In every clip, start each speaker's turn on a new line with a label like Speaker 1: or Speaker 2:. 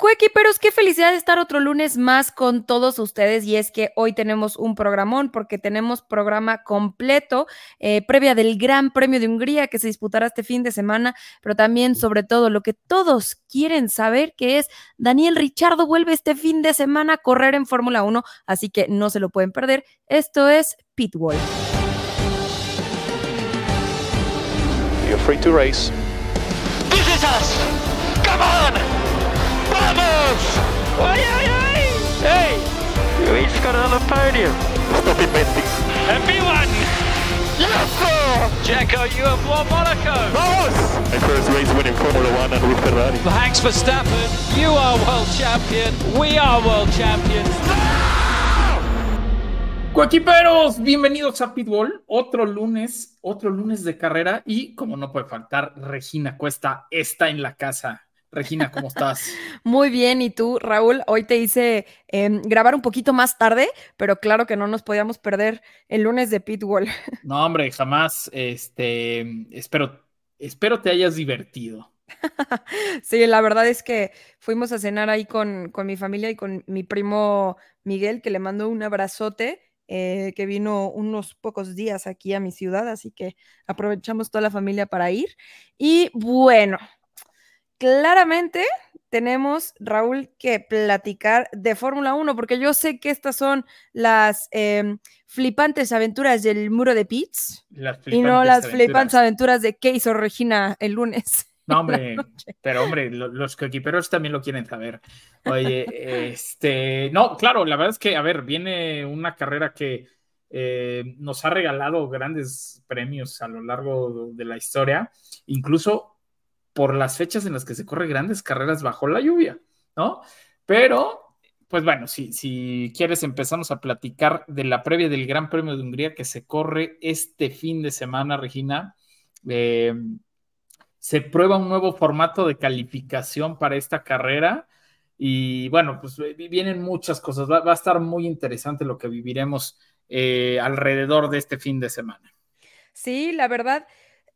Speaker 1: Coequiperos, qué felicidad estar otro lunes más con todos ustedes y es que hoy tenemos un programón porque tenemos programa completo eh, previa del Gran Premio de Hungría que se disputará este fin de semana, pero también sobre todo lo que todos quieren saber que es Daniel Richardo vuelve este fin de semana a correr en Fórmula 1, así que no se lo pueden perder. Esto es Pitwall.
Speaker 2: You're free to race.
Speaker 3: This is us. Come on. ¡Vamos! ¡Ay, ay, ay! ¡Hey! Luis got another podium.
Speaker 2: Stop inventing.
Speaker 3: Everyone! Loco! Checo, you have won Monaco.
Speaker 2: Vamos! My first race winning Formula One and with Ferrari.
Speaker 3: Max Verstappen, you are world champion. We are world champions.
Speaker 4: Coequiperos, bienvenidos a Pitbull. Otro lunes, otro lunes de carrera y como no puede faltar, Regina Cuesta está en la casa. Regina, ¿cómo estás?
Speaker 1: Muy bien, ¿y tú, Raúl? Hoy te hice em, grabar un poquito más tarde, pero claro que no nos podíamos perder el lunes de Pitbull.
Speaker 4: No, hombre, jamás. Este, espero, espero te hayas divertido.
Speaker 1: sí, la verdad es que fuimos a cenar ahí con, con mi familia y con mi primo Miguel, que le mandó un abrazote. Eh, que vino unos pocos días aquí a mi ciudad, así que aprovechamos toda la familia para ir. Y bueno, claramente tenemos, Raúl, que platicar de Fórmula 1, porque yo sé que estas son las em, flipantes aventuras del muro de Pitts y no las flipantes aventuras de qué hizo Regina el lunes.
Speaker 4: No, hombre, pero hombre, los coequiperos también lo quieren saber. Oye, este, no, claro, la verdad es que, a ver, viene una carrera que eh, nos ha regalado grandes premios a lo largo de la historia, incluso por las fechas en las que se corre grandes carreras bajo la lluvia, ¿no? Pero, pues bueno, si, quieres empezamos a platicar de la previa del Gran Premio de Hungría que se corre este fin de semana, Regina. Eh, se prueba un nuevo formato de calificación para esta carrera y bueno, pues vienen muchas cosas. Va, a estar muy interesante lo que viviremos eh, alrededor de este fin de semana.
Speaker 1: Sí, la verdad,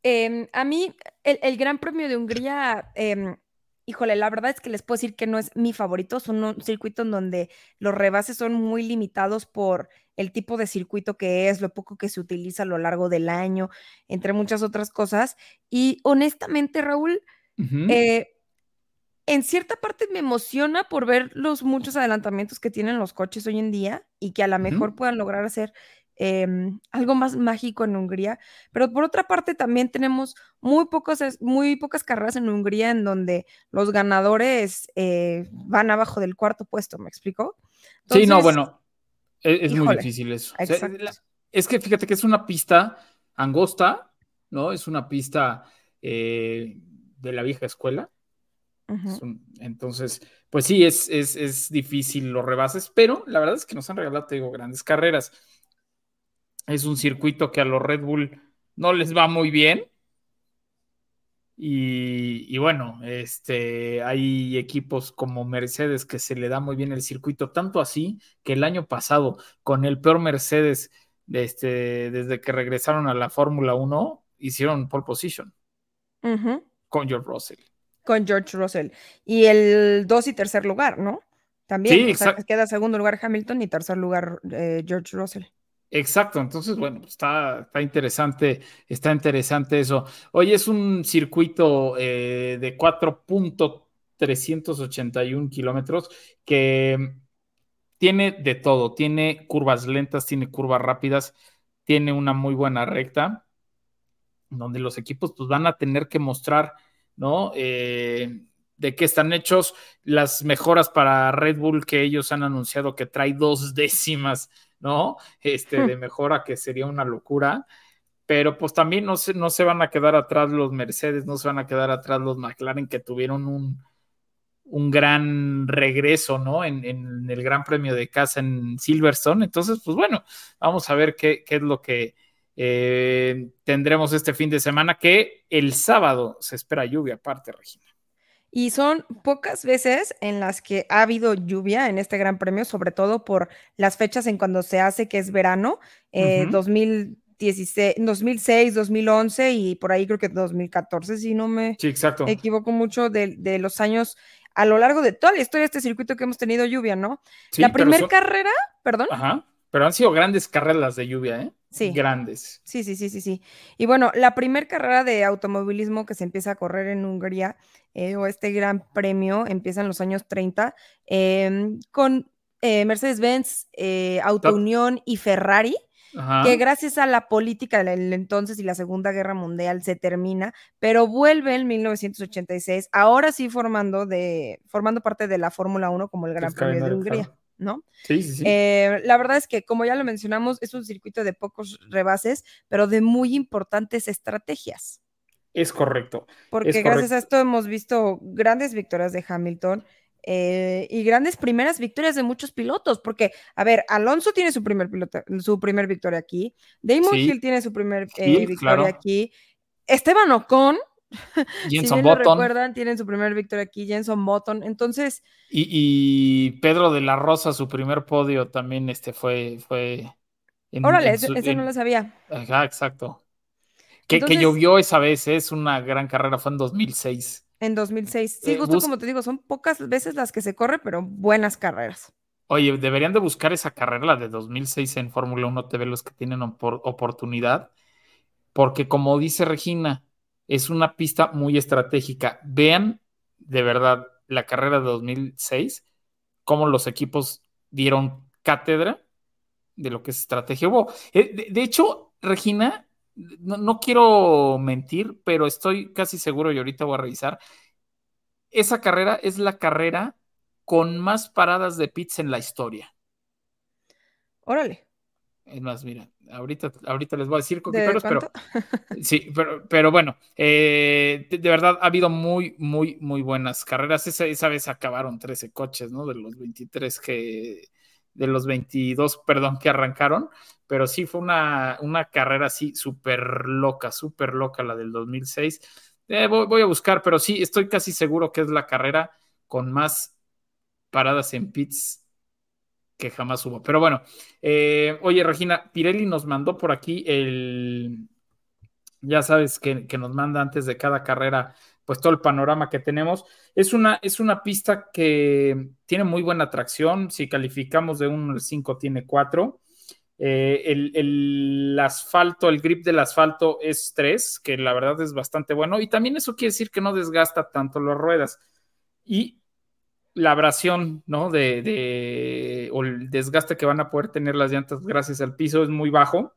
Speaker 1: Em, a mí, el, Gran Premio de Hungría, em, híjole, la verdad es que les puedo decir que no es mi favorito. Son un circuito en donde los rebases son muy limitados por el tipo de circuito que es, lo poco que se utiliza a lo largo del año, entre muchas otras cosas. Y honestamente, Raúl, eh, en cierta parte me emociona por ver los muchos adelantamientos que tienen los coches hoy en día y que a lo mejor puedan lograr hacer Em, algo más mágico en Hungría, pero por otra parte también tenemos muy, pocos, muy pocas carreras en Hungría en donde los ganadores eh, van abajo del cuarto puesto, ¿me explico?
Speaker 4: sí, no, bueno, e, es, muy difícil eso. es que fíjate que es una pista angosta, ¿no? Es una pista eh, de la vieja escuela. entonces, pues sí, es, es, es, difícil los rebases, pero la verdad es que nos han regalado, te digo, grandes carreras es un circuito que a los Red Bull no les va muy bien. Y, bueno, este, hay equipos como Mercedes que se le da muy bien el circuito, tanto así que el año pasado, con el peor Mercedes este, desde que regresaron a la Fórmula 1, hicieron pole position con George Russell.
Speaker 1: Con George Russell. Y el dos y tercer lugar, ¿no? También. Sí, queda segundo lugar Hamilton y tercer lugar eh, George Russell.
Speaker 4: Exacto, entonces, bueno, pues, está, está interesante, está interesante eso. Hoy es un circuito eh, de 4.381 kilómetros que tiene de todo, tiene curvas lentas, tiene curvas rápidas, tiene una muy buena recta, donde los equipos pues van a tener que mostrar, ¿no? Eh, de qué están hechos las mejoras para Red Bull que ellos han anunciado que trae dos décimas ¿no? Este, hmm. de mejora, que sería una locura. Pero pues también no se, no se van a quedar atrás los Mercedes, no se van a quedar atrás los McLaren que tuvieron un, un gran regreso, ¿no? En, el Gran Premio de casa en Silverstone. Entonces, pues bueno, vamos a ver qué, qué es lo que eh, tendremos este fin de semana, que el sábado se espera lluvia aparte, Regina.
Speaker 1: Y son pocas veces en las que ha habido lluvia en este Gran Premio, sobre todo por las fechas en cuando se hace, que es verano, 2016, 2006, 2011 y por ahí creo que 2014, si no me equivoco mucho, de, los años a lo largo de toda la historia de este circuito que hemos tenido lluvia, ¿no?
Speaker 4: Sí,
Speaker 1: la primera
Speaker 4: son-
Speaker 1: carrera, perdón.
Speaker 4: Ajá. Pero han sido grandes carreras las de lluvia, ¿eh?
Speaker 1: Sí.
Speaker 4: Grandes.
Speaker 1: Sí, sí, sí, sí, sí. Y bueno, la primera carrera de automovilismo que se empieza a correr en Hungría, eh, o este gran premio, empieza en los años 30, em, con eh, Mercedes-Benz, eh, Auto Unión y Ferrari,
Speaker 4: Ajá.
Speaker 1: que gracias a la política del entonces y la Segunda Guerra Mundial se termina, pero vuelve en 1986, ahora sí formando, de, formando parte de la Fórmula 1 como el Gran Premio de Hungría,
Speaker 4: claro.
Speaker 1: ¿No?
Speaker 4: Sí, sí, sí.
Speaker 1: Eh, la verdad es que, como ya lo mencionamos, es un circuito de pocos rebases, pero de muy importantes estrategias.
Speaker 4: es correcto.
Speaker 1: Porque
Speaker 4: Es
Speaker 1: gracias a esto hemos visto grandes victorias de Hamilton eh, y grandes primeras victorias de muchos pilotos. Porque, a ver, Alonso tiene su primer, piloto, su primer victoria aquí, Damon
Speaker 4: Sí.
Speaker 1: Hill tiene su primer eh,
Speaker 4: Hill,
Speaker 1: victoria
Speaker 4: claro.
Speaker 1: aquí, Esteban Ocon, si
Speaker 4: Jenson
Speaker 1: lo
Speaker 4: Button
Speaker 1: recuerdan, tienen su primer victoria aquí, Jenson Button. Entonces,
Speaker 4: y, y Pedro de la Rosa, su primer podio también este fue, fue en-
Speaker 1: órale,
Speaker 4: en
Speaker 1: ese,
Speaker 4: su-
Speaker 1: ese no
Speaker 4: en-
Speaker 1: lo sabía.
Speaker 4: Ajá, exacto. Que, que llovió esa vez, ¿eh? es una gran carrera, fue en 2006.
Speaker 1: En 2006. Sí,
Speaker 4: Eh,
Speaker 1: justo como te digo, son pocas veces las que se corre, pero buenas carreras.
Speaker 4: Oye, deberían de buscar esa carrera, la de 2006 en Fórmula 1 TV, los que tienen opor- oportunidad, porque como dice Regina, es una pista muy estratégica. Vean de verdad la carrera de 2006, cómo los equipos dieron cátedra de lo que es estrategia. Eh, de, de hecho, Regina, no, no quiero mentir, pero estoy casi seguro y ahorita voy a revisar. Esa carrera es la carrera con más paradas de pits en la historia.
Speaker 1: Órale.
Speaker 4: Es más, mira, ahorita, ahorita les voy a decir
Speaker 1: ¿De
Speaker 4: coquiperos, pero sí, pero, pero bueno, eh, de, de verdad ha habido muy, muy, muy buenas carreras. Esa, esa vez acabaron 13 coches, ¿no? De los 23 que, de los 22, perdón, que arrancaron, pero sí fue una, una carrera así súper loca, súper loca la del 2006. Eh, voy, voy a buscar, pero sí, estoy casi seguro que es la carrera con más paradas en pits que jamás hubo. Pero bueno, eh, oye, Regina, Pirelli nos mandó por aquí el. Ya sabes que, nos manda antes de cada carrera, pues todo el panorama que tenemos. Es una, es una pista que tiene muy buena tracción. Si calificamos de 1 al 5, tiene 4. Eh, el, el, asfalto, el grip del asfalto es 3, que la verdad es bastante bueno. Y también eso quiere decir que no desgasta tanto las ruedas. Y la abrasión, ¿no? De, de, o el desgaste que van a poder tener las llantas gracias al piso es muy bajo,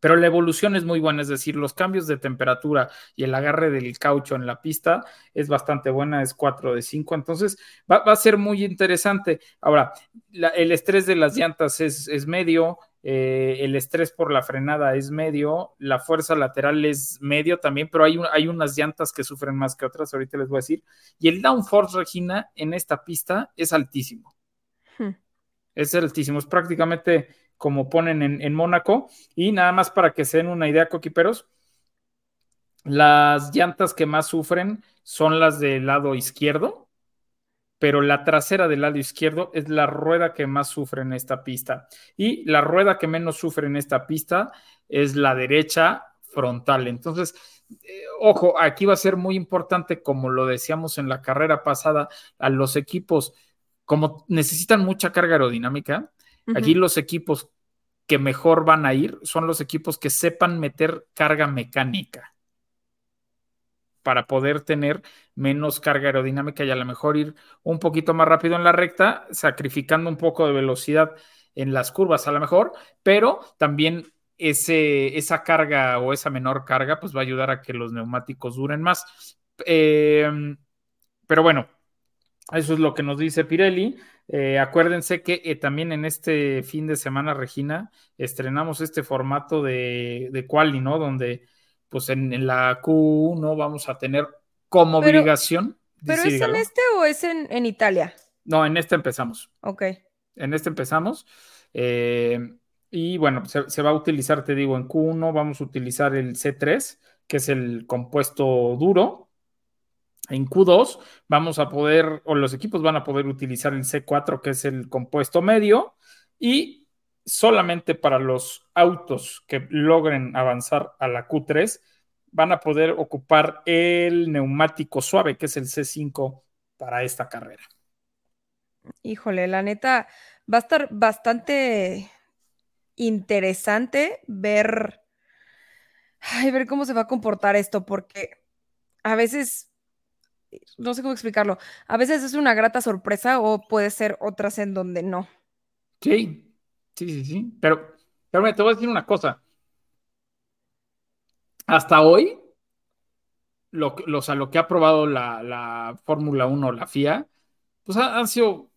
Speaker 4: pero la evolución es muy buena, es decir, los cambios de temperatura y el agarre del caucho en la pista es bastante buena, es 4 de 5, entonces va, va, a ser muy interesante. Ahora, el estrés de las llantas es, es medio, eh, el estrés por la frenada es medio, la fuerza lateral es medio también, pero hay, un, hay, unas llantas que sufren más que otras, ahorita les voy a decir. Y el downforce, Regina, en esta pista es altísimo. Hmm. Es altísimo, es prácticamente como ponen en, en, Mónaco. Y nada más para que se den una idea, coquiperos, las llantas que más sufren son las del lado izquierdo, pero la trasera del lado izquierdo es la rueda que más sufre en esta pista. Y la rueda que menos sufre en esta pista es la derecha frontal. Entonces, eh, ojo, aquí va a ser muy importante, como lo decíamos en la carrera pasada, a los equipos, como necesitan mucha carga aerodinámica, uh -huh. aquí los equipos que mejor van a ir son los equipos que sepan meter carga mecánica para poder tener menos carga aerodinámica y a lo mejor ir un poquito más rápido en la recta, sacrificando un poco de velocidad en las curvas a lo mejor, pero también ese, esa carga o esa menor carga pues va a ayudar a que los neumáticos duren más. Eh, pero bueno, eso es lo que nos dice Pirelli. Eh, acuérdense que eh, también en este fin de semana, Regina, estrenamos este formato de, de quali, ¿no? Donde pues en, en, la Q1 vamos a tener como
Speaker 1: pero,
Speaker 4: obligación.
Speaker 1: ¿Pero es en este o es en, en, Italia?
Speaker 4: No, en este empezamos.
Speaker 1: Ok.
Speaker 4: En este empezamos. Eh, y bueno, se, se, va a utilizar, te digo, en Q1 vamos a utilizar el C3, que es el compuesto duro. En Q2 vamos a poder, o los equipos van a poder utilizar el C4, que es el compuesto medio, y solamente para los autos que logren avanzar a la Q3 van a poder ocupar el neumático suave, que es el C5 para esta carrera.
Speaker 1: Híjole, la neta, va a estar bastante interesante ver, ay, ver cómo se va a comportar esto, porque a veces, no sé cómo explicarlo, a veces es una grata sorpresa o puede ser otras en donde no.
Speaker 4: Sí, sí, sí, sí. Pero, pero te voy a decir una cosa. Hasta hoy, lo, lo- o sea, lo que ha probado la, la Fórmula 1, la FIA, pues ha- han sido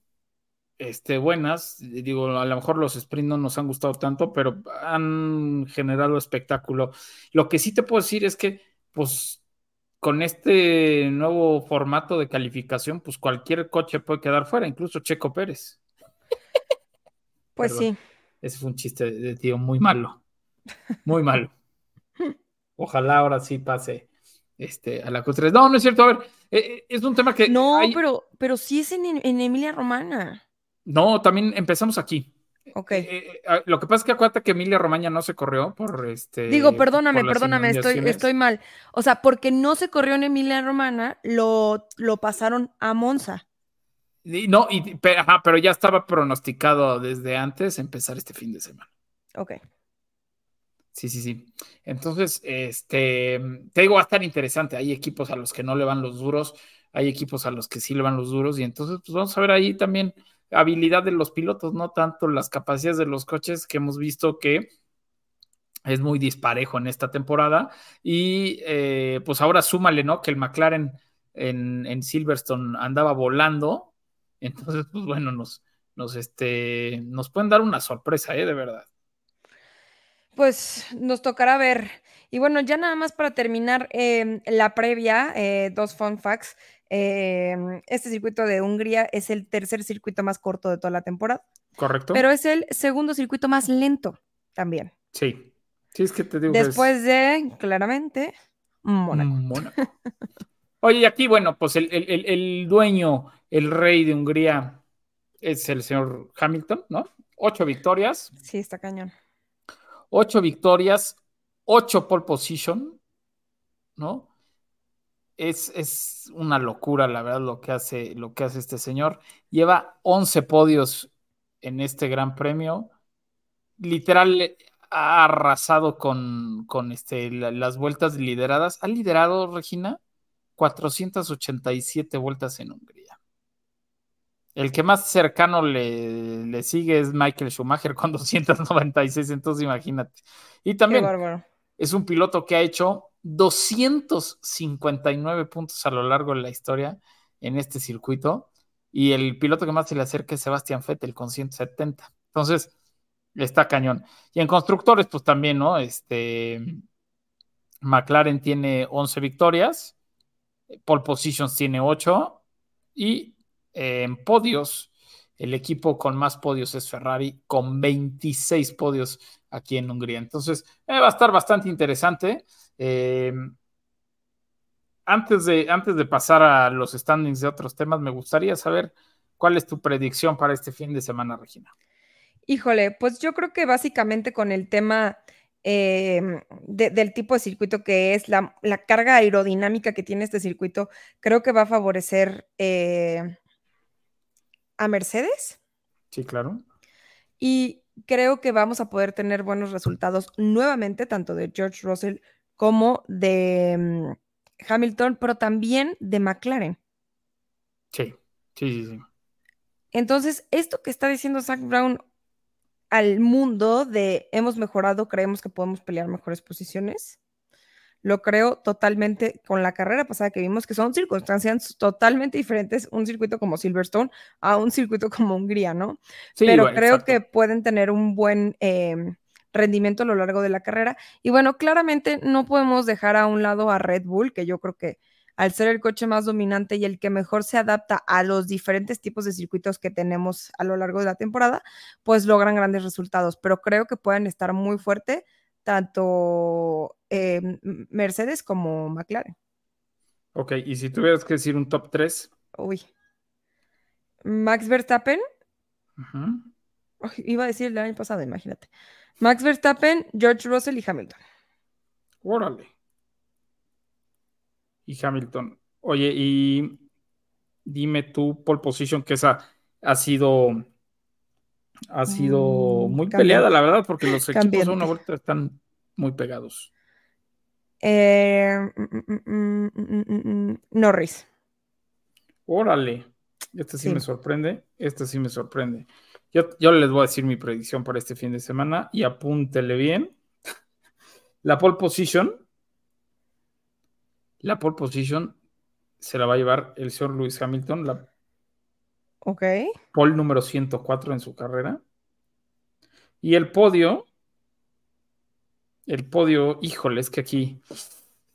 Speaker 4: este, buenas. Digo, a lo mejor los sprints no nos han gustado tanto, pero han generado espectáculo. Lo que sí te puedo decir es que, pues, con este nuevo formato de calificación, pues cualquier coche puede quedar fuera, incluso Checo Pérez.
Speaker 1: Pues
Speaker 4: Perdón.
Speaker 1: sí.
Speaker 4: Ese fue un chiste de, de tío muy malo. Muy malo. Ojalá ahora sí pase este, a la Q3. No, no es cierto. A ver, eh, eh, es un tema que.
Speaker 1: No,
Speaker 4: hay-
Speaker 1: pero, pero sí es en, en Emilia Romana.
Speaker 4: No, también empezamos aquí.
Speaker 1: Ok.
Speaker 4: Eh, lo que pasa es que acuérdate que Emilia Romagna no se corrió por este.
Speaker 1: Digo, perdóname, perdóname, estoy, estoy mal. O sea, porque no se corrió en Emilia Romana, lo, lo pasaron a Monza.
Speaker 4: Y no, y, pe- ajá, pero ya estaba pronosticado desde antes empezar este fin de semana.
Speaker 1: Ok.
Speaker 4: Sí, sí, sí. Entonces, este, te digo, va a estar interesante. Hay equipos a los que no le van los duros, hay equipos a los que sí le van los duros, y entonces, pues vamos a ver ahí también habilidad de los pilotos, no tanto las capacidades de los coches que hemos visto que es muy disparejo en esta temporada. Y eh, pues ahora súmale, ¿no? Que el McLaren en, en Silverstone andaba volando. Entonces, pues bueno, nos, nos, este, nos pueden dar una sorpresa, ¿eh? De verdad.
Speaker 1: Pues nos tocará ver. Y bueno, ya nada más para terminar eh, la previa, eh, dos fun facts. Eh, este circuito de Hungría es el tercer circuito más corto de toda la temporada,
Speaker 4: ¿Correcto?
Speaker 1: pero es el segundo circuito más lento también.
Speaker 4: Sí. Sí, es que te digo que es-
Speaker 1: Después de, claramente, Mónaco.
Speaker 4: Mónaco. Oye, y aquí, bueno, pues el, el- el- dueño, el rey de Hungría es el señor Hamilton, ¿no? Ocho victorias,
Speaker 1: Sí, está cañón.
Speaker 4: ocho victorias, ocho pole position, ¿no? Es, es una locura, la verdad, lo que hace, lo que hace este señor. Lleva 11 podios en este gran premio. Literal, ha arrasado con, con este, la- las vueltas lideradas. Ha liderado, Regina, 487 vueltas en Hungría. El que más cercano le, le sigue es Michael Schumacher con 296, entonces imagínate. Y también es un piloto que ha hecho 259 puntos a lo largo de la historia en este circuito. Y el piloto que más se le acerca es Sebastián Vettel con 170. Entonces, está cañón. Y en constructores, pues también, ¿no? Este, McLaren tiene 11 victorias, pole positions tiene 8 y eh, en podios, el equipo con más podios es Ferrari con 26 podios aquí en Hungría. Entonces, eh, va a estar bastante interesante. Eh, antes, de, antes de pasar a los standings de otros temas, me gustaría saber cuál es tu predicción para este fin de semana, Regina.
Speaker 1: Híjole, pues yo creo que básicamente con el tema eh, de- del tipo de circuito que es, la, la carga aerodinámica que tiene este circuito, creo que va a favorecer eh, a Mercedes
Speaker 4: Sí, claro.
Speaker 1: y creo que vamos a poder tener buenos resultados nuevamente, tanto de George Russell como de mm, Hamilton, pero también de McLaren.
Speaker 4: Sí, sí, sí. sí.
Speaker 1: Entonces, esto que está diciendo Zach Brown al mundo de hemos mejorado, creemos que podemos pelear mejores posiciones, lo creo totalmente con la carrera pasada que vimos, que son circunstancias totalmente diferentes, un circuito como Silverstone a un circuito como Hungría, ¿no?
Speaker 4: Sí,
Speaker 1: Pero
Speaker 4: bueno,
Speaker 1: creo
Speaker 4: exacto.
Speaker 1: que pueden tener un buen eh, rendimiento a lo largo de la carrera. Y bueno, claramente no podemos dejar a un lado a Red Bull, que yo creo que al ser el coche más dominante y el que mejor se adapta a los diferentes tipos de circuitos que tenemos a lo largo de la temporada, pues logran grandes resultados. Pero creo que pueden estar muy fuerte tanto eh, Mercedes como McLaren.
Speaker 4: Ok, y si tuvieras que decir un top 3,
Speaker 1: Uy. Max Verstappen, iba a decir el año pasado, imagínate. Max Verstappen, George Russell y Hamilton.
Speaker 4: órale. Y Hamilton. Oye, y dime tu pole position, que esa ha sido ha sido
Speaker 1: Mm,
Speaker 4: muy
Speaker 1: cambiante.
Speaker 4: peleada, la verdad, porque los equipos a
Speaker 1: Cambiante.
Speaker 4: una vuelta están muy pegados.
Speaker 1: Eh, mm, mm, mm, mm, mm, mm, Norris.
Speaker 4: Órale, este sí,
Speaker 1: Sí.
Speaker 4: me sorprende, este sí me sorprende. Yo, yo les voy a decir mi predicción para este fin de semana y apúntele bien. La pole position, la pole position se la va a llevar el señor Lewis Hamilton, la
Speaker 1: Ok.
Speaker 4: pole número 104 en su carrera. Y el podio, el podio, híjole, es que aquí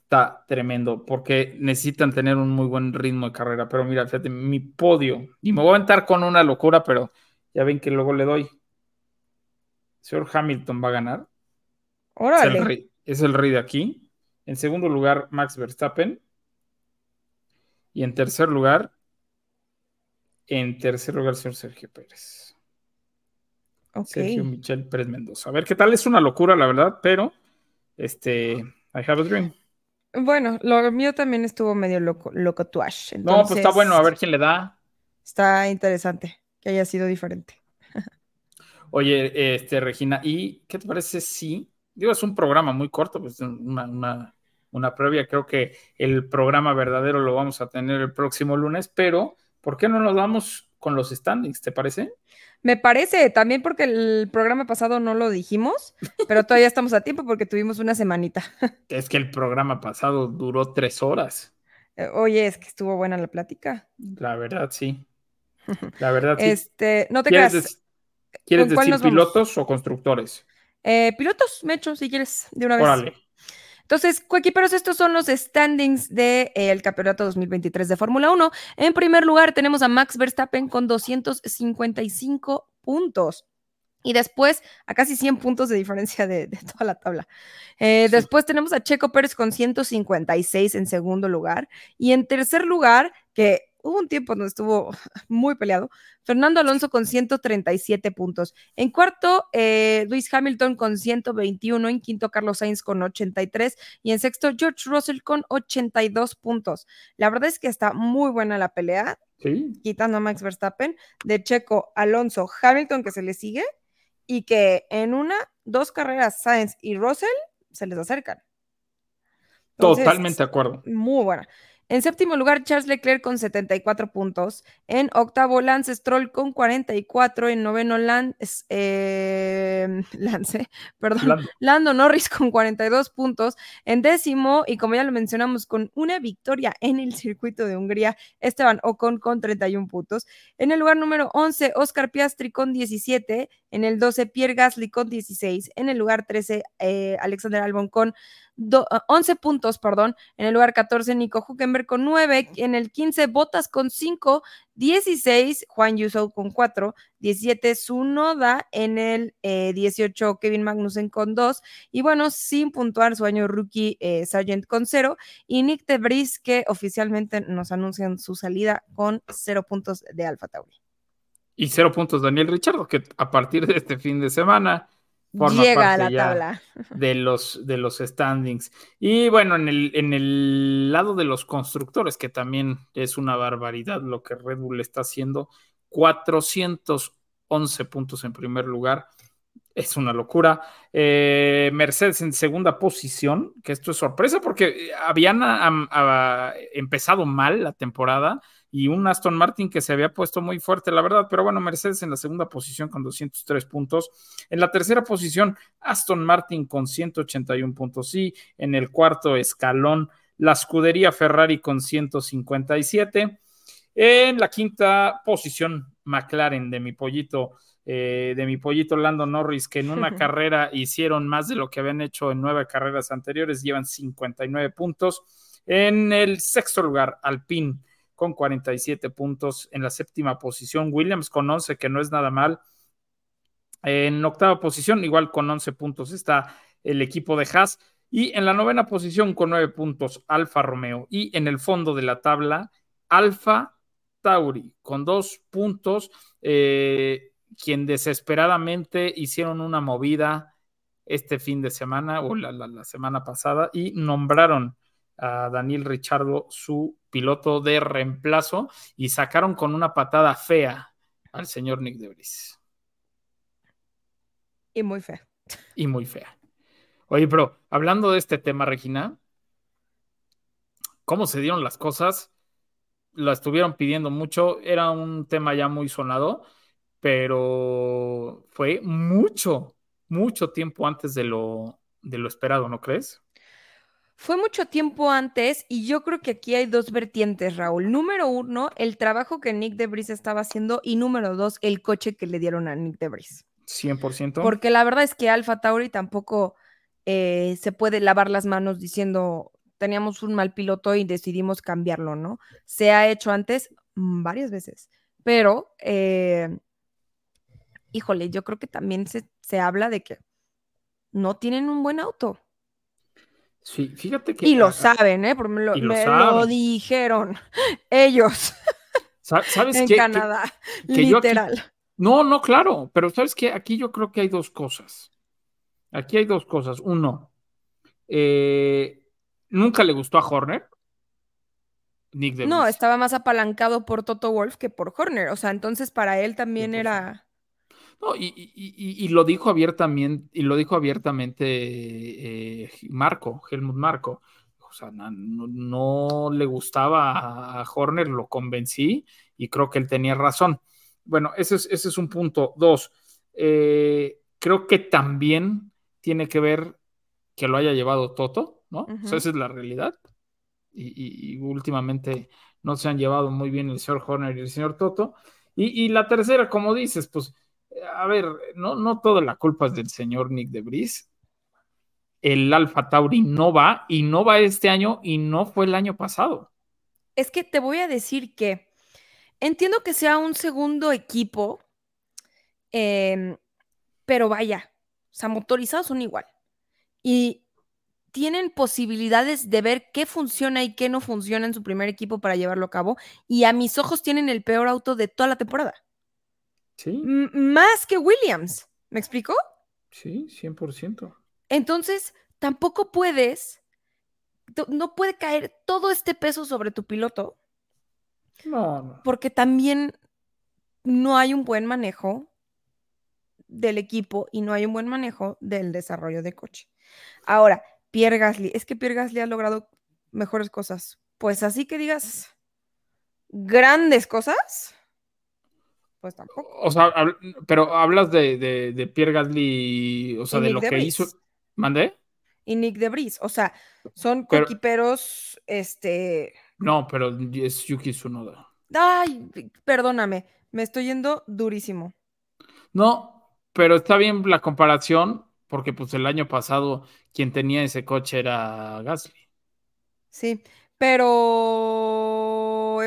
Speaker 4: está tremendo porque necesitan tener un muy buen ritmo de carrera. Pero mira, fíjate, mi podio, y me voy a aventar con una locura, pero ya ven que luego le doy. Señor Hamilton va a ganar. Es el, rey, es el rey de aquí. En segundo lugar, Max Verstappen. Y en tercer lugar, en tercer lugar, señor Sergio Pérez. Sergio Michel Pérez Mendoza. A ver qué tal, es una locura, la verdad, pero este, I have a dream.
Speaker 1: Bueno, lo mío también estuvo medio loco, locotuash.
Speaker 4: No, pues está bueno, a ver quién le da.
Speaker 1: Está interesante que haya sido diferente.
Speaker 4: Oye, este, Regina, ¿y qué te parece si, digo, es un programa muy corto, pues una, una, una previa, creo que el programa verdadero lo vamos a tener el próximo lunes, pero ¿por qué no nos vamos con los standings, te parece?
Speaker 1: Me parece, también porque el programa pasado no lo dijimos, pero todavía estamos a tiempo porque tuvimos una semanita.
Speaker 4: Es que el programa pasado duró tres horas,
Speaker 1: Eh, Oye, es que estuvo buena la plática.
Speaker 4: la verdad, sí. La verdad, sí.
Speaker 1: Este, no te
Speaker 4: ¿Quieres,
Speaker 1: creas.
Speaker 4: ¿quieres
Speaker 1: ¿con cuál
Speaker 4: decir
Speaker 1: vamos?
Speaker 4: pilotos o constructores?
Speaker 1: Eh, pilotos, Mecho, si quieres, de una vez.
Speaker 4: Órale.
Speaker 1: Entonces, coequiperos, estos son los standings del Campeonato 2023 de Fórmula 1. En primer lugar, tenemos a Max Verstappen con 255 puntos. Y después, a casi 100 puntos de diferencia de, de toda la tabla. Eh,
Speaker 4: Sí.
Speaker 1: Después tenemos a Checo Pérez con 156 en segundo lugar. Y en tercer lugar, que hubo un tiempo donde estuvo muy peleado, Fernando Alonso con 137 puntos. En cuarto, eh, Luis Hamilton con 121. En quinto, Carlos Sainz con 83. Y en sexto, George Russell con 82 puntos. La verdad es que está muy buena la pelea,
Speaker 4: Sí,
Speaker 1: quitando a Max Verstappen, de Checo, Alonso, Hamilton, que se le sigue, y que en una, dos carreras, Sainz y Russell se les acercan. Entonces,
Speaker 4: totalmente de acuerdo.
Speaker 1: muy buena. En séptimo lugar, Charles Leclerc con 74 puntos. En octavo, Lance Stroll con 44. En noveno, Lance, eh, Lance, perdón,
Speaker 4: Lando.
Speaker 1: Lando Norris con 42 puntos. En décimo, y como ya lo mencionamos, con una victoria en el circuito de Hungría, Esteban Ocon con 31 puntos. En el lugar número 11, Oscar Piastri con 17. En el 12, Pierre Gasly con 16. En el lugar 13, eh, Alexander Albon con do- ah, 11 puntos, perdón. En el lugar 14, Nico Huckenberg con 9. En el 15, Botas con 5. 16, Juan Yusou con 4. 17, Sunoda. En el eh, 18, Kevin Magnussen con 2. Y bueno, sin puntuar su año rookie, eh, Sargent con 0. Y Nick de Vries, que oficialmente nos anuncian su salida con 0 puntos de Alfa Tauri.
Speaker 4: Y cero puntos Daniel Richardo, que a partir de este fin de semana forma
Speaker 1: Llega a la tabla.
Speaker 4: de los, de los standings. Y bueno, en el, en el lado de los constructores, que también es una barbaridad lo que Red Bull está haciendo, 411 puntos en primer lugar. Es una locura. Eh, Mercedes en segunda posición, que esto es sorpresa porque habían am- a- empezado mal la temporada y un Aston Martin que se había puesto muy fuerte, la verdad, pero bueno, Mercedes en la segunda posición con 203 puntos. En la tercera posición, Aston Martin con 181 puntos. Y en el cuarto escalón, la escudería Ferrari con 157. En la quinta posición, McLaren de mi pollito, eh, de mi pollito Lando Norris, que en una carrera hicieron más de lo que habían hecho en nueve carreras anteriores, llevan 59 puntos. En el sexto lugar, Alpine con 47 puntos. En la séptima posición, Williams con 11, que no es nada mal. En octava posición, igual con 11 puntos, está el equipo de Haas. Y en la novena posición, con 9 puntos, Alfa Romeo. Y en el fondo de la tabla, Alfa Tauri, con 2 puntos, eh, quien desesperadamente hicieron una movida este fin de semana o la, la, la semana pasada y nombraron a Daniel Richardo, su piloto de reemplazo, y sacaron con una patada fea al señor Nick Debris.
Speaker 1: Y muy fea.
Speaker 4: Y muy fea. Oye, pero hablando de este tema, Regina, ¿cómo se dieron las cosas? La estuvieron pidiendo mucho, era un tema ya muy sonado, pero fue mucho, mucho tiempo antes de lo, de lo esperado, ¿no crees?
Speaker 1: Fue mucho tiempo antes y yo creo que aquí hay dos vertientes, Raúl. Número uno, el trabajo que Nick Debris estaba haciendo y número dos, el coche que le dieron a Nick Debris.
Speaker 4: 100%.
Speaker 1: Porque la verdad es que Alfa Tauri tampoco eh, se puede lavar las manos diciendo teníamos un mal piloto y decidimos cambiarlo, ¿no? Se ha hecho antes varias veces, pero, eh, híjole, yo creo que también se, se habla de que no tienen un buen auto.
Speaker 4: Sí, fíjate que.
Speaker 1: Y lo saben, ¿eh? Porque me lo,
Speaker 4: Y lo
Speaker 1: me
Speaker 4: saben.
Speaker 1: lo dijeron ellos
Speaker 4: Sa- ¿Sabes
Speaker 1: en
Speaker 4: qué?
Speaker 1: Canadá,
Speaker 4: que yo aquí-
Speaker 1: literal.
Speaker 4: No, no, claro, pero ¿sabes qué? Aquí yo creo que hay dos cosas. Aquí hay dos cosas. Uno, eh, nunca le gustó a Horner. Nick.
Speaker 1: No, estaba más apalancado por Toto Wolf que por Horner. O sea, entonces para él también era.
Speaker 4: No, y, y- y- y lo dijo abiertamente, y lo dijo abiertamente eh, Marco, Helmut Marco. O sea, no, no le gustaba a, Horner, lo convencí y creo que él tenía razón. Bueno, ese es, ese es un punto. Dos, eh, creo que también tiene que ver que lo haya llevado Toto, ¿no? O sea,
Speaker 1: Ujú.
Speaker 4: esa es la realidad. Y, y- y últimamente no se han llevado muy bien el señor Horner y el señor Toto. Y, y la tercera, como dices, pues, a ver, no, no toda la culpa es del señor Nick de Bris. El Alfa Tauri no va y no va este año y no fue el año pasado.
Speaker 1: Es que te voy a decir que entiendo que sea un segundo equipo, em, pero vaya, o sea, motorizados son igual. Y tienen posibilidades de ver qué funciona y qué no funciona en su primer equipo para llevarlo a cabo. Y a mis ojos tienen el peor auto de toda la temporada.
Speaker 4: Sí,
Speaker 1: más que Williams. ¿Me explico?
Speaker 4: sí, 100%.
Speaker 1: Entonces, tampoco puedes, no puede caer todo este peso sobre tu piloto
Speaker 4: No, no.
Speaker 1: porque también no hay un buen manejo del equipo y no hay un buen manejo del desarrollo de coche. Ahora, Pierre Gasly, es que Pierre Gasly ha logrado mejores cosas. Pues así que digas grandes cosas, pues tampoco.
Speaker 4: O sea, hab- pero hablas de, de, de Pierre Gasly, o sea,
Speaker 1: Y
Speaker 4: de
Speaker 1: Nick
Speaker 4: lo que hizo. ¿Mandé?
Speaker 1: Y Nick Debris, o sea, son
Speaker 4: Pero-
Speaker 1: coequiperos, este,
Speaker 4: No, pero es Yuki Tsunoda.
Speaker 1: ay, perdóname, me estoy yendo durísimo.
Speaker 4: No, pero está bien la comparación, porque pues el año pasado quien tenía ese coche era Gasly.
Speaker 1: Sí, pero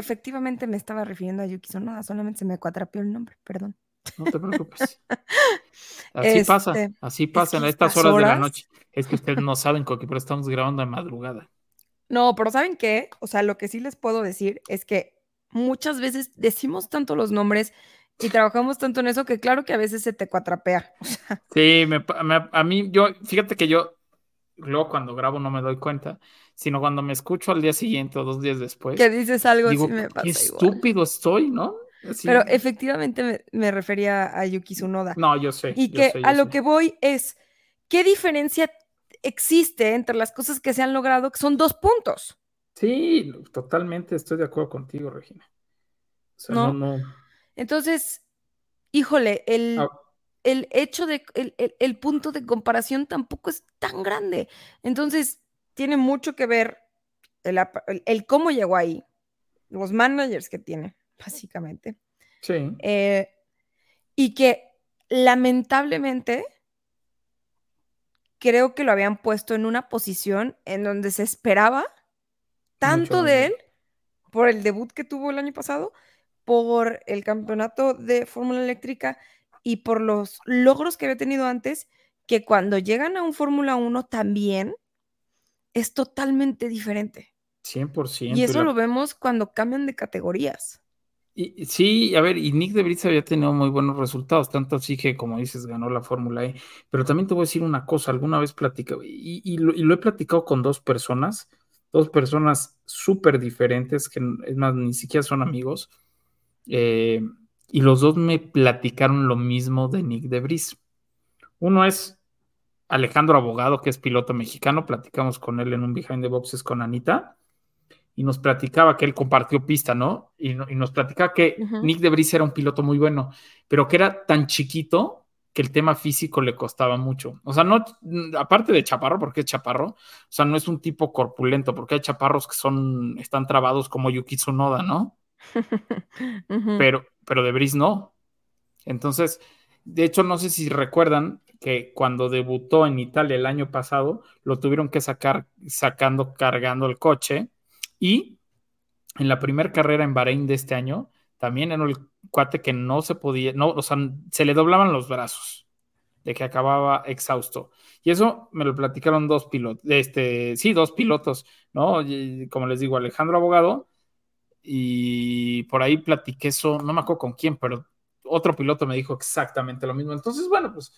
Speaker 1: efectivamente me estaba refiriendo a Yuki Tsunoda, solamente se me cuatrapeó el nombre, perdón.
Speaker 4: No te preocupes. Así pasa,
Speaker 1: Este,
Speaker 4: así pasa en
Speaker 1: que
Speaker 4: estas
Speaker 1: estas
Speaker 4: horas, de la
Speaker 1: horas-
Speaker 4: noche. Es que ustedes no saben, Coqui, pero estamos grabando de madrugada.
Speaker 1: No, pero ¿saben qué? O sea, lo que sí les puedo decir es que muchas veces decimos tanto los nombres y trabajamos tanto en eso que claro que a veces se te cuatrapea. O sea,
Speaker 4: Sí, me me- a mí, yo, fíjate que yo, luego cuando grabo no me doy cuenta, sino cuando me escucho al día siguiente o dos días después,
Speaker 1: que dices algo
Speaker 4: digo,
Speaker 1: me pasa
Speaker 4: qué estúpido estoy, ¿no? Así-
Speaker 1: Pero efectivamente me, me refería a Yuki Tsunoda.
Speaker 4: No, yo sé.
Speaker 1: Y
Speaker 4: yo
Speaker 1: que
Speaker 4: sé, yo
Speaker 1: a lo que voy es, ¿qué diferencia existe entre las cosas que se han logrado? Que son dos puntos.
Speaker 4: Sí, totalmente estoy de acuerdo contigo, Regina. O sea,
Speaker 1: ¿No?
Speaker 4: no, no.
Speaker 1: Entonces, híjole, el,
Speaker 4: Ah,
Speaker 1: el hecho de, el, el- el punto de comparación tampoco es tan grande. Entonces, tiene mucho que ver el, el- el cómo llegó ahí, los managers que tiene, básicamente.
Speaker 4: sí,
Speaker 1: Eh, y que lamentablemente creo que lo habían puesto en una posición en donde se esperaba tanto
Speaker 4: Mucho
Speaker 1: de él por el debut que tuvo el año pasado, por el campeonato de Fórmula Eléctrica y por los logros que había tenido antes, que cuando llegan a un Fórmula 1 también es totalmente diferente.
Speaker 4: 100%.
Speaker 1: Y eso
Speaker 4: la-
Speaker 1: lo vemos cuando cambian de categorías.
Speaker 4: Y, sí, a ver, y Nick de Vries había tenido muy buenos resultados, tanto así que, como dices, ganó la Fórmula E. Pero también te voy a decir una cosa, alguna vez platicaba, y, y lo, y lo he platicado con dos personas dos personas súper diferentes, que es más, ni siquiera son amigos. Eh, y los dos me platicaron lo mismo de Nick Debris. Uno es Alejandro Abogado, que es piloto mexicano, platicamos con él en un behind the boxes con Anita, y nos platicaba que él compartió pista, ¿no? Y, nos platicaba que Nick Debris era un piloto muy bueno, pero que era tan chiquito que el tema físico le costaba mucho. O sea, no, aparte de chaparro, porque es chaparro, o sea, no es un tipo corpulento, porque hay chaparros que son, están trabados como Yuki Tsunoda, ¿no? Pero, pero de Brice no. Entonces, de hecho, no sé si recuerdan que cuando debutó en Italia el año pasado, lo tuvieron que sacar sacando, cargando el coche. Y en la primera carrera en Bahrein de este año, también era el cuate que no se podía, no, o sea, se le doblaban los brazos de que acababa exhausto. Y eso me lo platicaron dos pilotos, este, sí, dos pilotos, ¿no? como les digo, Alejandro Abogado, y por ahí platiqué eso, no me acuerdo con quién, pero otro piloto me dijo exactamente lo mismo. Entonces, bueno, pues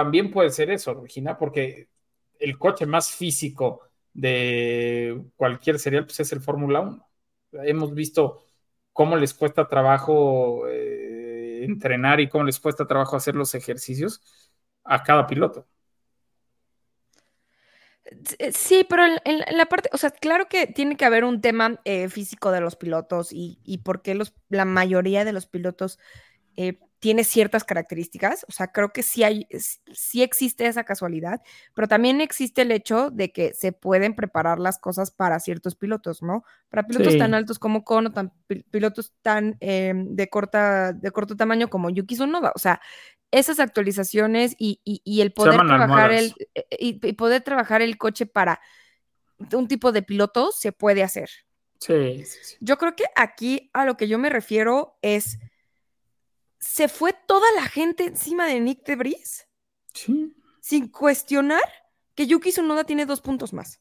Speaker 4: también puede ser eso, Regina, porque el coche más físico de cualquier serial pues es el Fórmula 1. Hemos visto cómo les cuesta trabajo eh, entrenar y cómo les cuesta trabajo hacer los ejercicios a cada piloto.
Speaker 1: Eh, sí, pero en, la parte, o sea, claro que tiene que haber un tema eh, físico de los pilotos y, y por qué la mayoría de los pilotos tiene ciertas características, o sea, creo que sí hay, sí existe esa casualidad, pero también existe el hecho de que se pueden preparar las cosas para ciertos pilotos, ¿no? Para pilotos tan altos como Kono, tan, pilotos tan em, de, corta, de corto tamaño como Yuki Tsunoda, o sea, esas actualizaciones y, el poder trabajar el, e, e, y, poder trabajar el coche para un tipo de piloto se puede hacer.
Speaker 4: sí, sí.
Speaker 1: Yo creo que aquí a lo que yo me refiero es se fue toda la gente encima de Nick de
Speaker 4: Sí.
Speaker 1: Sin cuestionar que Yuki Tsunoda tiene dos puntos más.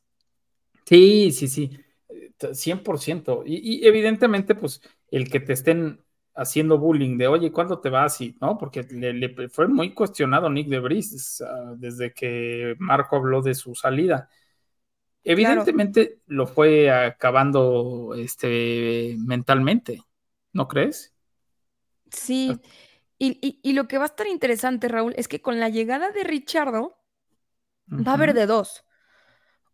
Speaker 4: Sí, sí, sí. 100%. Y, y evidentemente, pues, el que te estén haciendo bullying de, oye, ¿cuándo te vas? Y, ¿no? Porque le, fue muy cuestionado Nick de Vries desde que Marco habló de su salida. Evidentemente lo fue acabando este, mentalmente, ¿no crees?
Speaker 1: Sí, y, lo que va a estar interesante, Raúl, es que con la llegada de Richardo va a haber de dos.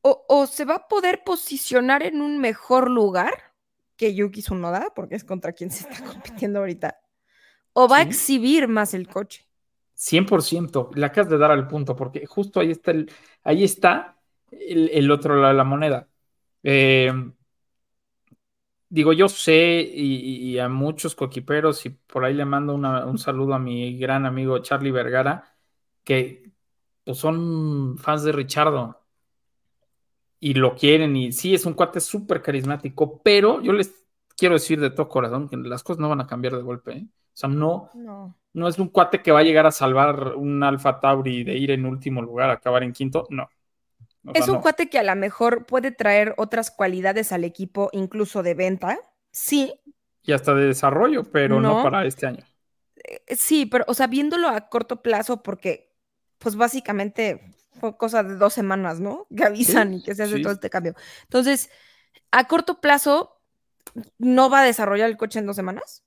Speaker 1: O, se va a poder posicionar en un mejor lugar que Yuki Tsunoda, porque es contra quien se está compitiendo ahorita, o va a exhibir más el coche.
Speaker 4: 100%, le acabas de dar al punto, porque justo ahí está el, ahí está el, otro lado de la moneda. Eh, digo, yo sé y, a muchos coquiperos y por ahí le mando un saludo a mi gran amigo Charlie Vergara, que pues, son fans de Richardo y lo quieren y sí, es un cuate súper carismático, pero yo les quiero decir de todo corazón que las cosas no van a cambiar de golpe. ¿eh? O sea, no, no, no es un cuate que va a llegar a salvar un Alfa Tauri de ir en último lugar, acabar en quinto, no
Speaker 1: es un cuate que a lo mejor puede traer otras cualidades al equipo, incluso de venta, sí.
Speaker 4: Y hasta de desarrollo, pero no, para este año.
Speaker 1: Eh, sí, pero, o sea, viéndolo a corto plazo, porque, pues básicamente fue cosa de dos semanas, ¿no? Que avisan y que se hace todo este cambio. Entonces, a corto plazo, ¿no va a desarrollar el coche en dos semanas?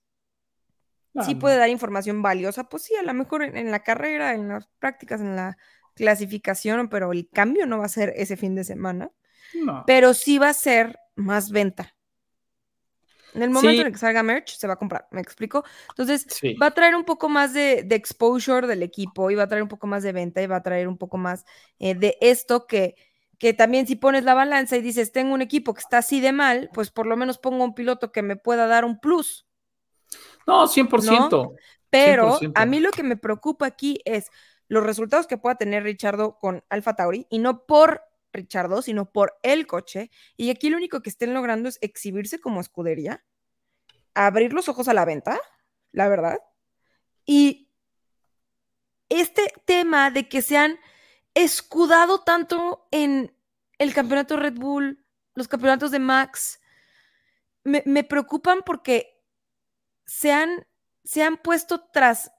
Speaker 1: sí puede dar información valiosa, pues sí, a lo mejor en la carrera, en las prácticas, en la clasificación, pero el cambio no va a ser ese fin de semana. Pero sí va a ser más venta. En el momento en el que salga merch, se va a comprar, ¿me explico? Entonces, va a traer un poco más de, exposure del equipo y va a traer un poco más de venta y va a traer un poco más eh, de esto que, que también si pones la balanza y dices, tengo un equipo que está así de mal, pues por lo menos pongo un piloto que me pueda dar un plus.
Speaker 4: No, 100%.
Speaker 1: Pero a mí lo que me preocupa aquí es, los resultados que pueda tener Richardo con Alfa Tauri y no por Richardo, sino por el coche. Y aquí lo único que estén logrando es exhibirse como escudería, abrir los ojos a la venta, la verdad. Y este tema de que se han escudado tanto en el campeonato Red Bull, los campeonatos de Max, me, preocupan porque se han, se han puesto tras,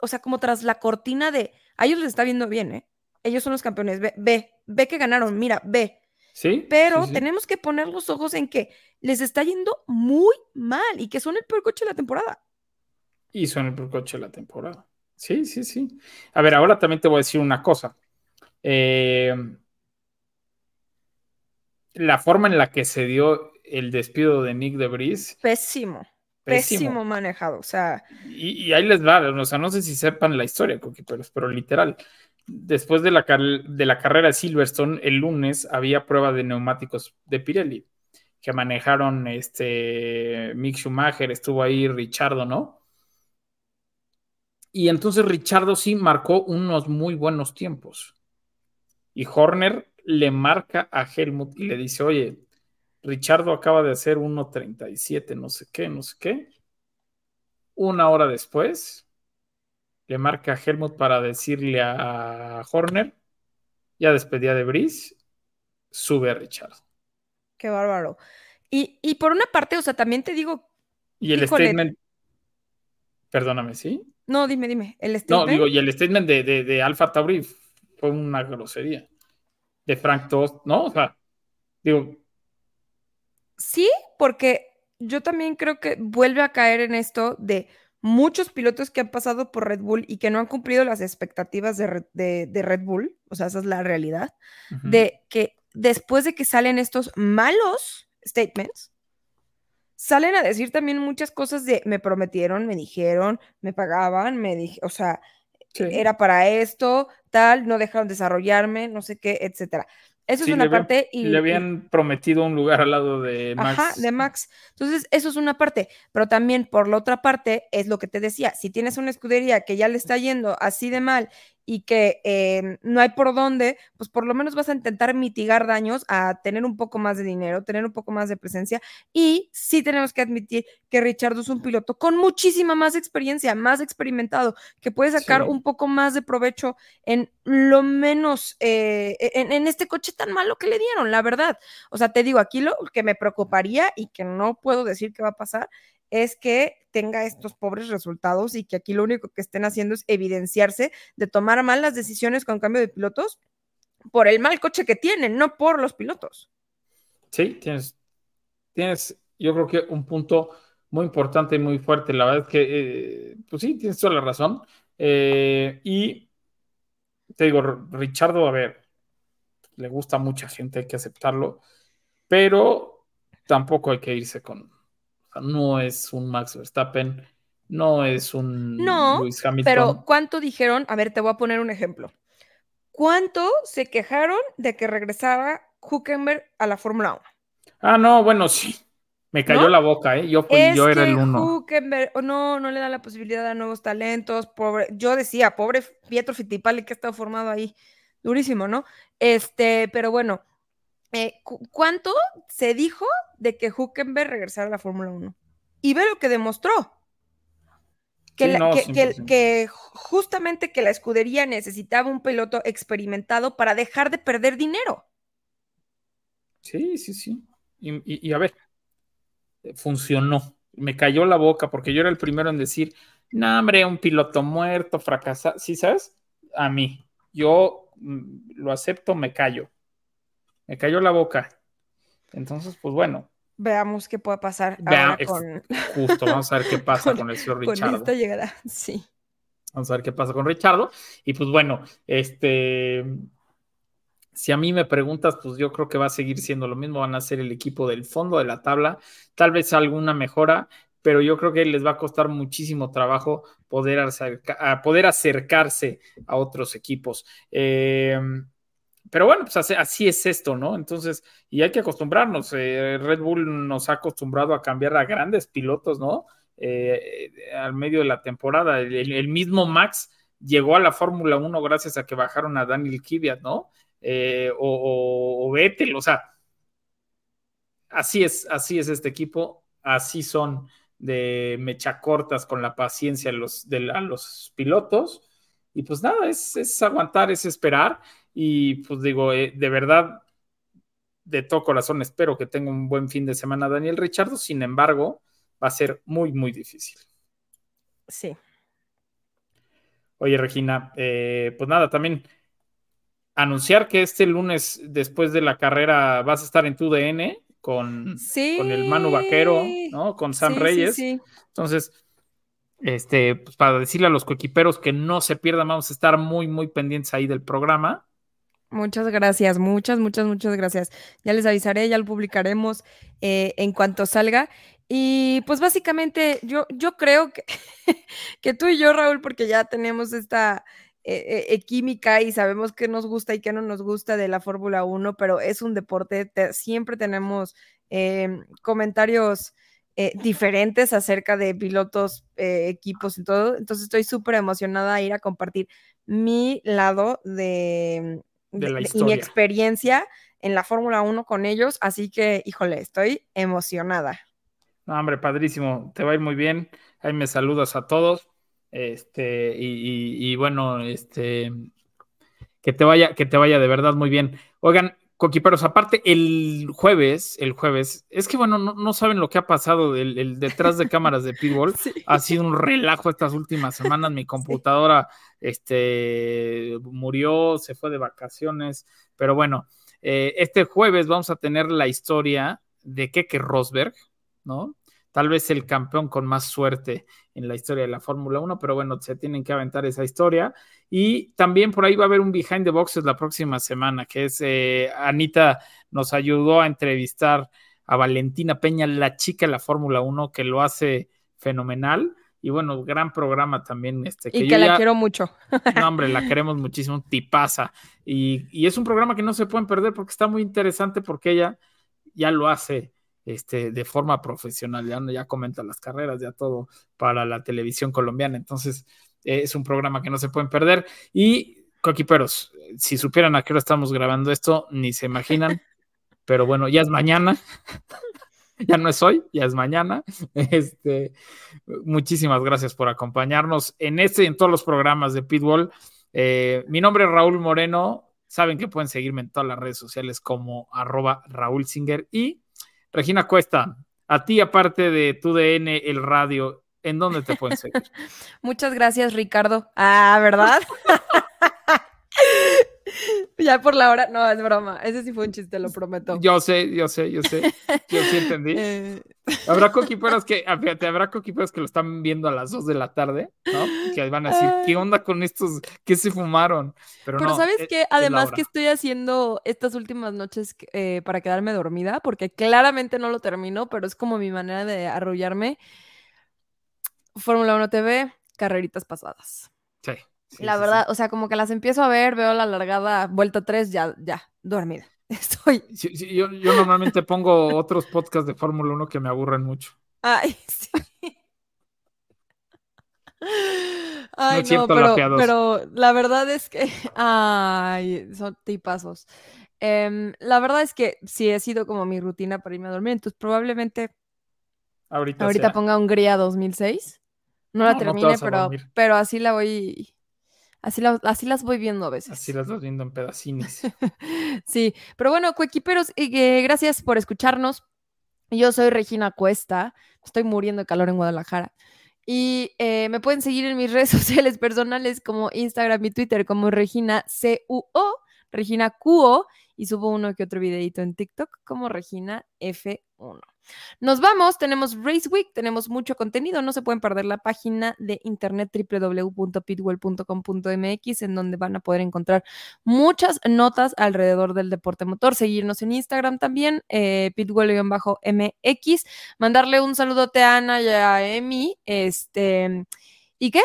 Speaker 1: o sea, como tras la cortina de a ellos les está viendo bien, ¿eh? Ellos son los campeones. Ve, ve, ve que ganaron, mira, ve.
Speaker 4: Sí.
Speaker 1: Pero
Speaker 4: sí, sí.
Speaker 1: tenemos que poner los ojos en que les está yendo muy mal y que son el peor coche de la temporada.
Speaker 4: Y son el peor coche de la temporada. Sí, sí, sí. A ver, ahora también te voy a decir una cosa. Eh, la forma en la que se dio el despido de Nick de Vries,
Speaker 1: Pésimo, pésimo, manejado. O sea,
Speaker 4: y, y ahí les va, o sea, no sé si sepan la historia, coqueteros, pero literal, después de la, de la carrera de Silverstone, el lunes había prueba de neumáticos de Pirelli, que manejaron este Mick Schumacher, estuvo ahí Richardo, ¿no? Y entonces Richardo sí marcó unos muy buenos tiempos. Y Horner le marca a Helmut y le dice, oye, Richardo acaba de hacer 1.37, no sé qué, no sé qué. Una hora después, le marca a Helmut para decirle a Horner, ya despedía de Brice, sube a Richardo.
Speaker 1: qué bárbaro. Y, y por una parte, o sea, también te digo,
Speaker 4: Y el
Speaker 1: Híjole.
Speaker 4: statement, perdóname, ¿sí?
Speaker 1: no, dime, dime, el
Speaker 4: No,
Speaker 1: statement.
Speaker 4: digo, y el statement de, de, de Alfa Tauri fue una grosería. De Frank Tost, ¿no? O sea, digo,
Speaker 1: Sí, porque yo también creo que vuelve a caer en esto de muchos pilotos que han pasado por Red Bull y que no han cumplido las expectativas de, Red- de- de Red Bull, o sea, esa es la realidad, de que después de que salen estos malos statements, salen a decir también muchas cosas de me prometieron, me dijeron, me pagaban, me dije, o sea,
Speaker 4: Sí.
Speaker 1: era para esto, tal, no dejaron desarrollarme, no sé qué, etcétera. Eso
Speaker 4: Sí,
Speaker 1: es una parte y,
Speaker 4: le habían prometido un lugar al lado de Max.
Speaker 1: Ajá, de Max. Entonces, eso es una parte, pero también por la otra parte es lo que te decía, si tienes una escudería que ya le está yendo así de mal y que eh, no hay por dónde, pues por lo menos vas a intentar mitigar daños a tener un poco más de dinero, tener un poco más de presencia y sí tenemos que admitir que Richardo es un piloto con muchísima más experiencia, más experimentado, que puede sacar
Speaker 4: Sí.
Speaker 1: un poco más de provecho en lo menos, eh, en, en este coche tan malo que le dieron, la verdad. O sea, te digo, aquí lo que me preocuparía y que no puedo decir que va a pasar es que tenga estos pobres resultados y que aquí lo único que estén haciendo es evidenciarse de tomar malas decisiones con cambio de pilotos por el mal coche que tienen, no por los pilotos.
Speaker 4: Sí, tienes, tienes, yo creo que un punto muy importante y muy fuerte. La verdad es que, eh, pues sí, tienes toda la razón. Eh, y te digo, Richardo, a ver, le gusta a mucha gente, hay que aceptarlo, pero tampoco hay que irse con, sea, no es un Max Verstappen, no es un
Speaker 1: No,
Speaker 4: Lewis Hamilton.
Speaker 1: Pero ¿cuánto dijeron? A ver, te voy a poner un ejemplo. ¿Cuánto se quejaron de que regresara Huckenberg a la Fórmula 1?
Speaker 4: Ah, no, bueno, sí. Me cayó
Speaker 1: ¿No?
Speaker 4: la boca, ¿eh? Yo, fui,
Speaker 1: Es
Speaker 4: yo era el uno.
Speaker 1: Oh, no, no le dan la posibilidad a nuevos talentos, pobre, yo decía, pobre Pietro Fittipaldi que ha estado formado ahí, durísimo, ¿no? Este, pero bueno, eh, cu- ¿cuánto se dijo de que Hülkenberg regresara a la Fórmula 1? Y ve lo que demostró. Que,
Speaker 4: Sí,
Speaker 1: la-
Speaker 4: no,
Speaker 1: que- que-
Speaker 4: 100%.
Speaker 1: que justamente que la escudería necesitaba un piloto experimentado para dejar de perder dinero.
Speaker 4: Sí, sí, sí. Y, y- y a ver, eh, funcionó. Me cayó la boca porque yo era el primero en decir, no, hombre, un piloto muerto, fracasado. ¿Sí sabes? A mí. Yo mm, lo acepto, me callo. Me cayó la boca. Entonces, pues bueno,
Speaker 1: Veamos qué puede pasar
Speaker 4: Vea-
Speaker 1: ahora con,
Speaker 4: justo, vamos a ver qué pasa
Speaker 1: Con-
Speaker 4: con el señor
Speaker 1: con
Speaker 4: Richard.
Speaker 1: esta llegada. Sí.
Speaker 4: Vamos a ver qué pasa con Richardo. Y pues bueno, este, si a mí me preguntas, pues yo creo que va a seguir siendo lo mismo. Van a ser el equipo del fondo de la tabla, tal vez alguna mejora, pero yo creo que les va a costar muchísimo trabajo poder, acerca- poder acercarse a otros equipos. Eh, pero bueno, pues así, es esto, ¿no? Entonces, y hay que acostumbrarnos. eh, Red Bull nos ha acostumbrado a cambiar a grandes pilotos, ¿no? Eh, al medio de la temporada. El, mismo Max llegó a la Fórmula 1 gracias a que bajaron a Daniel Kvyat, ¿no? Eh, o, o, Vettel, o sea, así es, así es este equipo, así son de mecha cortas con la paciencia los, de, a los pilotos. Y pues nada, es, es aguantar, es esperar. Y pues digo, eh, de verdad, de todo corazón espero que tenga un buen fin de semana Daniel Richardo. Sin embargo, va a ser muy, muy difícil.
Speaker 1: Sí.
Speaker 4: Oye, Regina, eh, pues nada, también anunciar que este lunes, después de la carrera, vas a estar en tu DN con,
Speaker 1: Sí.
Speaker 4: con el Manu Vaquero, ¿no? Con Sam
Speaker 1: Sí,
Speaker 4: Reyes.
Speaker 1: sí.
Speaker 4: Entonces, este, pues para decirle a los coequiperos que no se pierdan, vamos a estar muy, muy pendientes ahí del programa.
Speaker 1: Muchas gracias, muchas, muchas, muchas gracias. Ya les avisaré, ya lo publicaremos eh, en cuanto salga. Y pues básicamente yo, yo creo que, que tú y yo, Raúl, porque ya tenemos esta eh, eh, química y sabemos qué nos gusta y qué no nos gusta de la Fórmula 1, pero es un deporte, te- siempre tenemos comentarios diferentes acerca de pilotos, equipos y todo. Entonces estoy súper emocionada a ir a compartir mi lado de,
Speaker 4: De la
Speaker 1: y mi
Speaker 4: historia.
Speaker 1: experiencia en la Fórmula 1 con ellos. Así que, híjole, estoy emocionada.
Speaker 4: No, hombre, padrísimo, te va a ir muy bien. Ahí me saludas a todos. Este, y, y- y bueno, este, que te vaya, que te vaya de verdad muy bien. Oigan, coquiperos, aparte, el jueves, el jueves, es que bueno, no, no saben lo que ha pasado el, el detrás de cámaras de Pitbull.
Speaker 1: Sí.
Speaker 4: Ha sido un relajo estas últimas semanas. Mi computadora este, murió, se fue de vacaciones. Pero bueno, eh, este jueves vamos a tener la historia de Keke Rosberg, ¿no? Tal vez el campeón con más suerte en la historia de la Fórmula 1, pero bueno, se tienen que aventar esa historia. Y también por ahí va a haber un Behind the Boxes la próxima semana, que es eh, Anita nos ayudó a entrevistar a Valentina Peña, la chica de la Fórmula 1, que lo hace fenomenal. Y bueno, gran programa también. Este,
Speaker 1: Y
Speaker 4: yo
Speaker 1: que la
Speaker 4: ya-
Speaker 1: quiero mucho.
Speaker 4: no, hombre, la queremos muchísimo, tipaza. Y, y es un programa que no se pueden perder porque está muy interesante porque ella ya lo hace este, de forma profesional, ya, ya comenta las carreras, ya todo para la televisión colombiana. Entonces, eh, es un programa que no se pueden perder. Y, coquiperos, si supieran a qué hora estamos grabando esto, ni se imaginan. Pero bueno, ya es mañana. ya no es hoy, ya es mañana. Este, muchísimas gracias por acompañarnos en este y en todos los programas de Pitbull. Eh, mi nombre es Raúl Moreno. Saben que pueden seguirme en todas las redes sociales como arroba Raúl Singer. Y Regina Cuesta, a ti, aparte de tu DN, el radio, ¿en dónde te pueden seguir?
Speaker 1: Muchas gracias, Ricardo. Ah, ¿verdad? ya por la hora. No, es broma. Ese sí fue un chiste, lo prometo.
Speaker 4: Yo sé, yo sé, yo sé. Yo sí entendí.
Speaker 1: Eh,
Speaker 4: Habrá coquiperos que, fíjate, habrá coquiperos que lo están viendo a las 2 de la tarde, ¿no? Que van a decir, ¿qué onda con estos? ¿Qué se fumaron? Pero,
Speaker 1: Pero
Speaker 4: no,
Speaker 1: ¿sabes
Speaker 4: es-
Speaker 1: qué? Además que estoy haciendo estas últimas noches eh, para quedarme dormida, porque claramente no lo termino, pero es como mi manera de arrullarme. Fórmula 1 TV, carreritas pasadas.
Speaker 4: Sí, sí,
Speaker 1: la
Speaker 4: sí,
Speaker 1: verdad, o sea, como que las empiezo a ver, veo la largada, vuelta 3, ya, ya, dormida. Estoy.
Speaker 4: yo, yo normalmente pongo otros podcasts de Fórmula 1 que me aburren mucho.
Speaker 1: Ay, sí. Ay,
Speaker 4: cierto,
Speaker 1: no, pero, pero la verdad es que, ay, son tipazos. Em, la verdad es que sí he sido como mi rutina para irme a dormir, entonces probablemente
Speaker 4: Ahorita,
Speaker 1: ahorita
Speaker 4: sea.
Speaker 1: ponga Hungría 2006. No la
Speaker 4: No, no te
Speaker 1: termine, pero, pero así la voy, así, la- así las voy viendo a veces.
Speaker 4: Así las vas viendo en pedacines.
Speaker 1: Sí, pero bueno, coequiperos, eh, gracias por escucharnos. Yo soy Regina Cuesta, estoy muriendo de calor en Guadalajara. Y eh, me pueden seguir en mis redes sociales personales como Instagram y Twitter como Regina CUO, Regina QO, y subo uno que otro videito en TikTok como Regina F1. Nos vamos, tenemos Race Week, tenemos mucho contenido, no se pueden perder la página de internet www.pitwell.com.mx en donde van a poder encontrar muchas notas alrededor del deporte motor. Seguirnos en Instagram también, eh, pitwell-mx. Mandarle un saludote a Ana y a Emi. Este, ¿Y qué?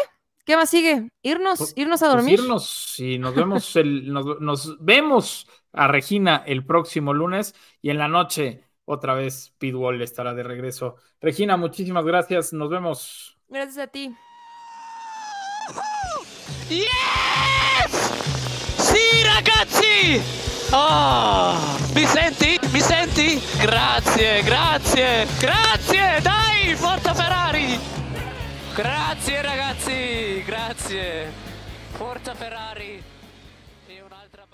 Speaker 1: ¿Qué más sigue? Irnos,
Speaker 4: Pues-
Speaker 1: irnos a
Speaker 4: Pues
Speaker 1: dormir.
Speaker 4: irnos y nos vemos el, nos, nos vemos a Regina el próximo lunes y en la noche otra vez Pete Wall estará de regreso. Regina, muchísimas gracias. Nos vemos.
Speaker 1: Gracias a ti.
Speaker 3: Yes! Sì, ragazzi! Oh, ah, mi senti? Mi senti? Grazie, grazie, grazie! Dai, forza Ferrari! Grazie ragazzi, grazie. Forza Ferrari e un'altra.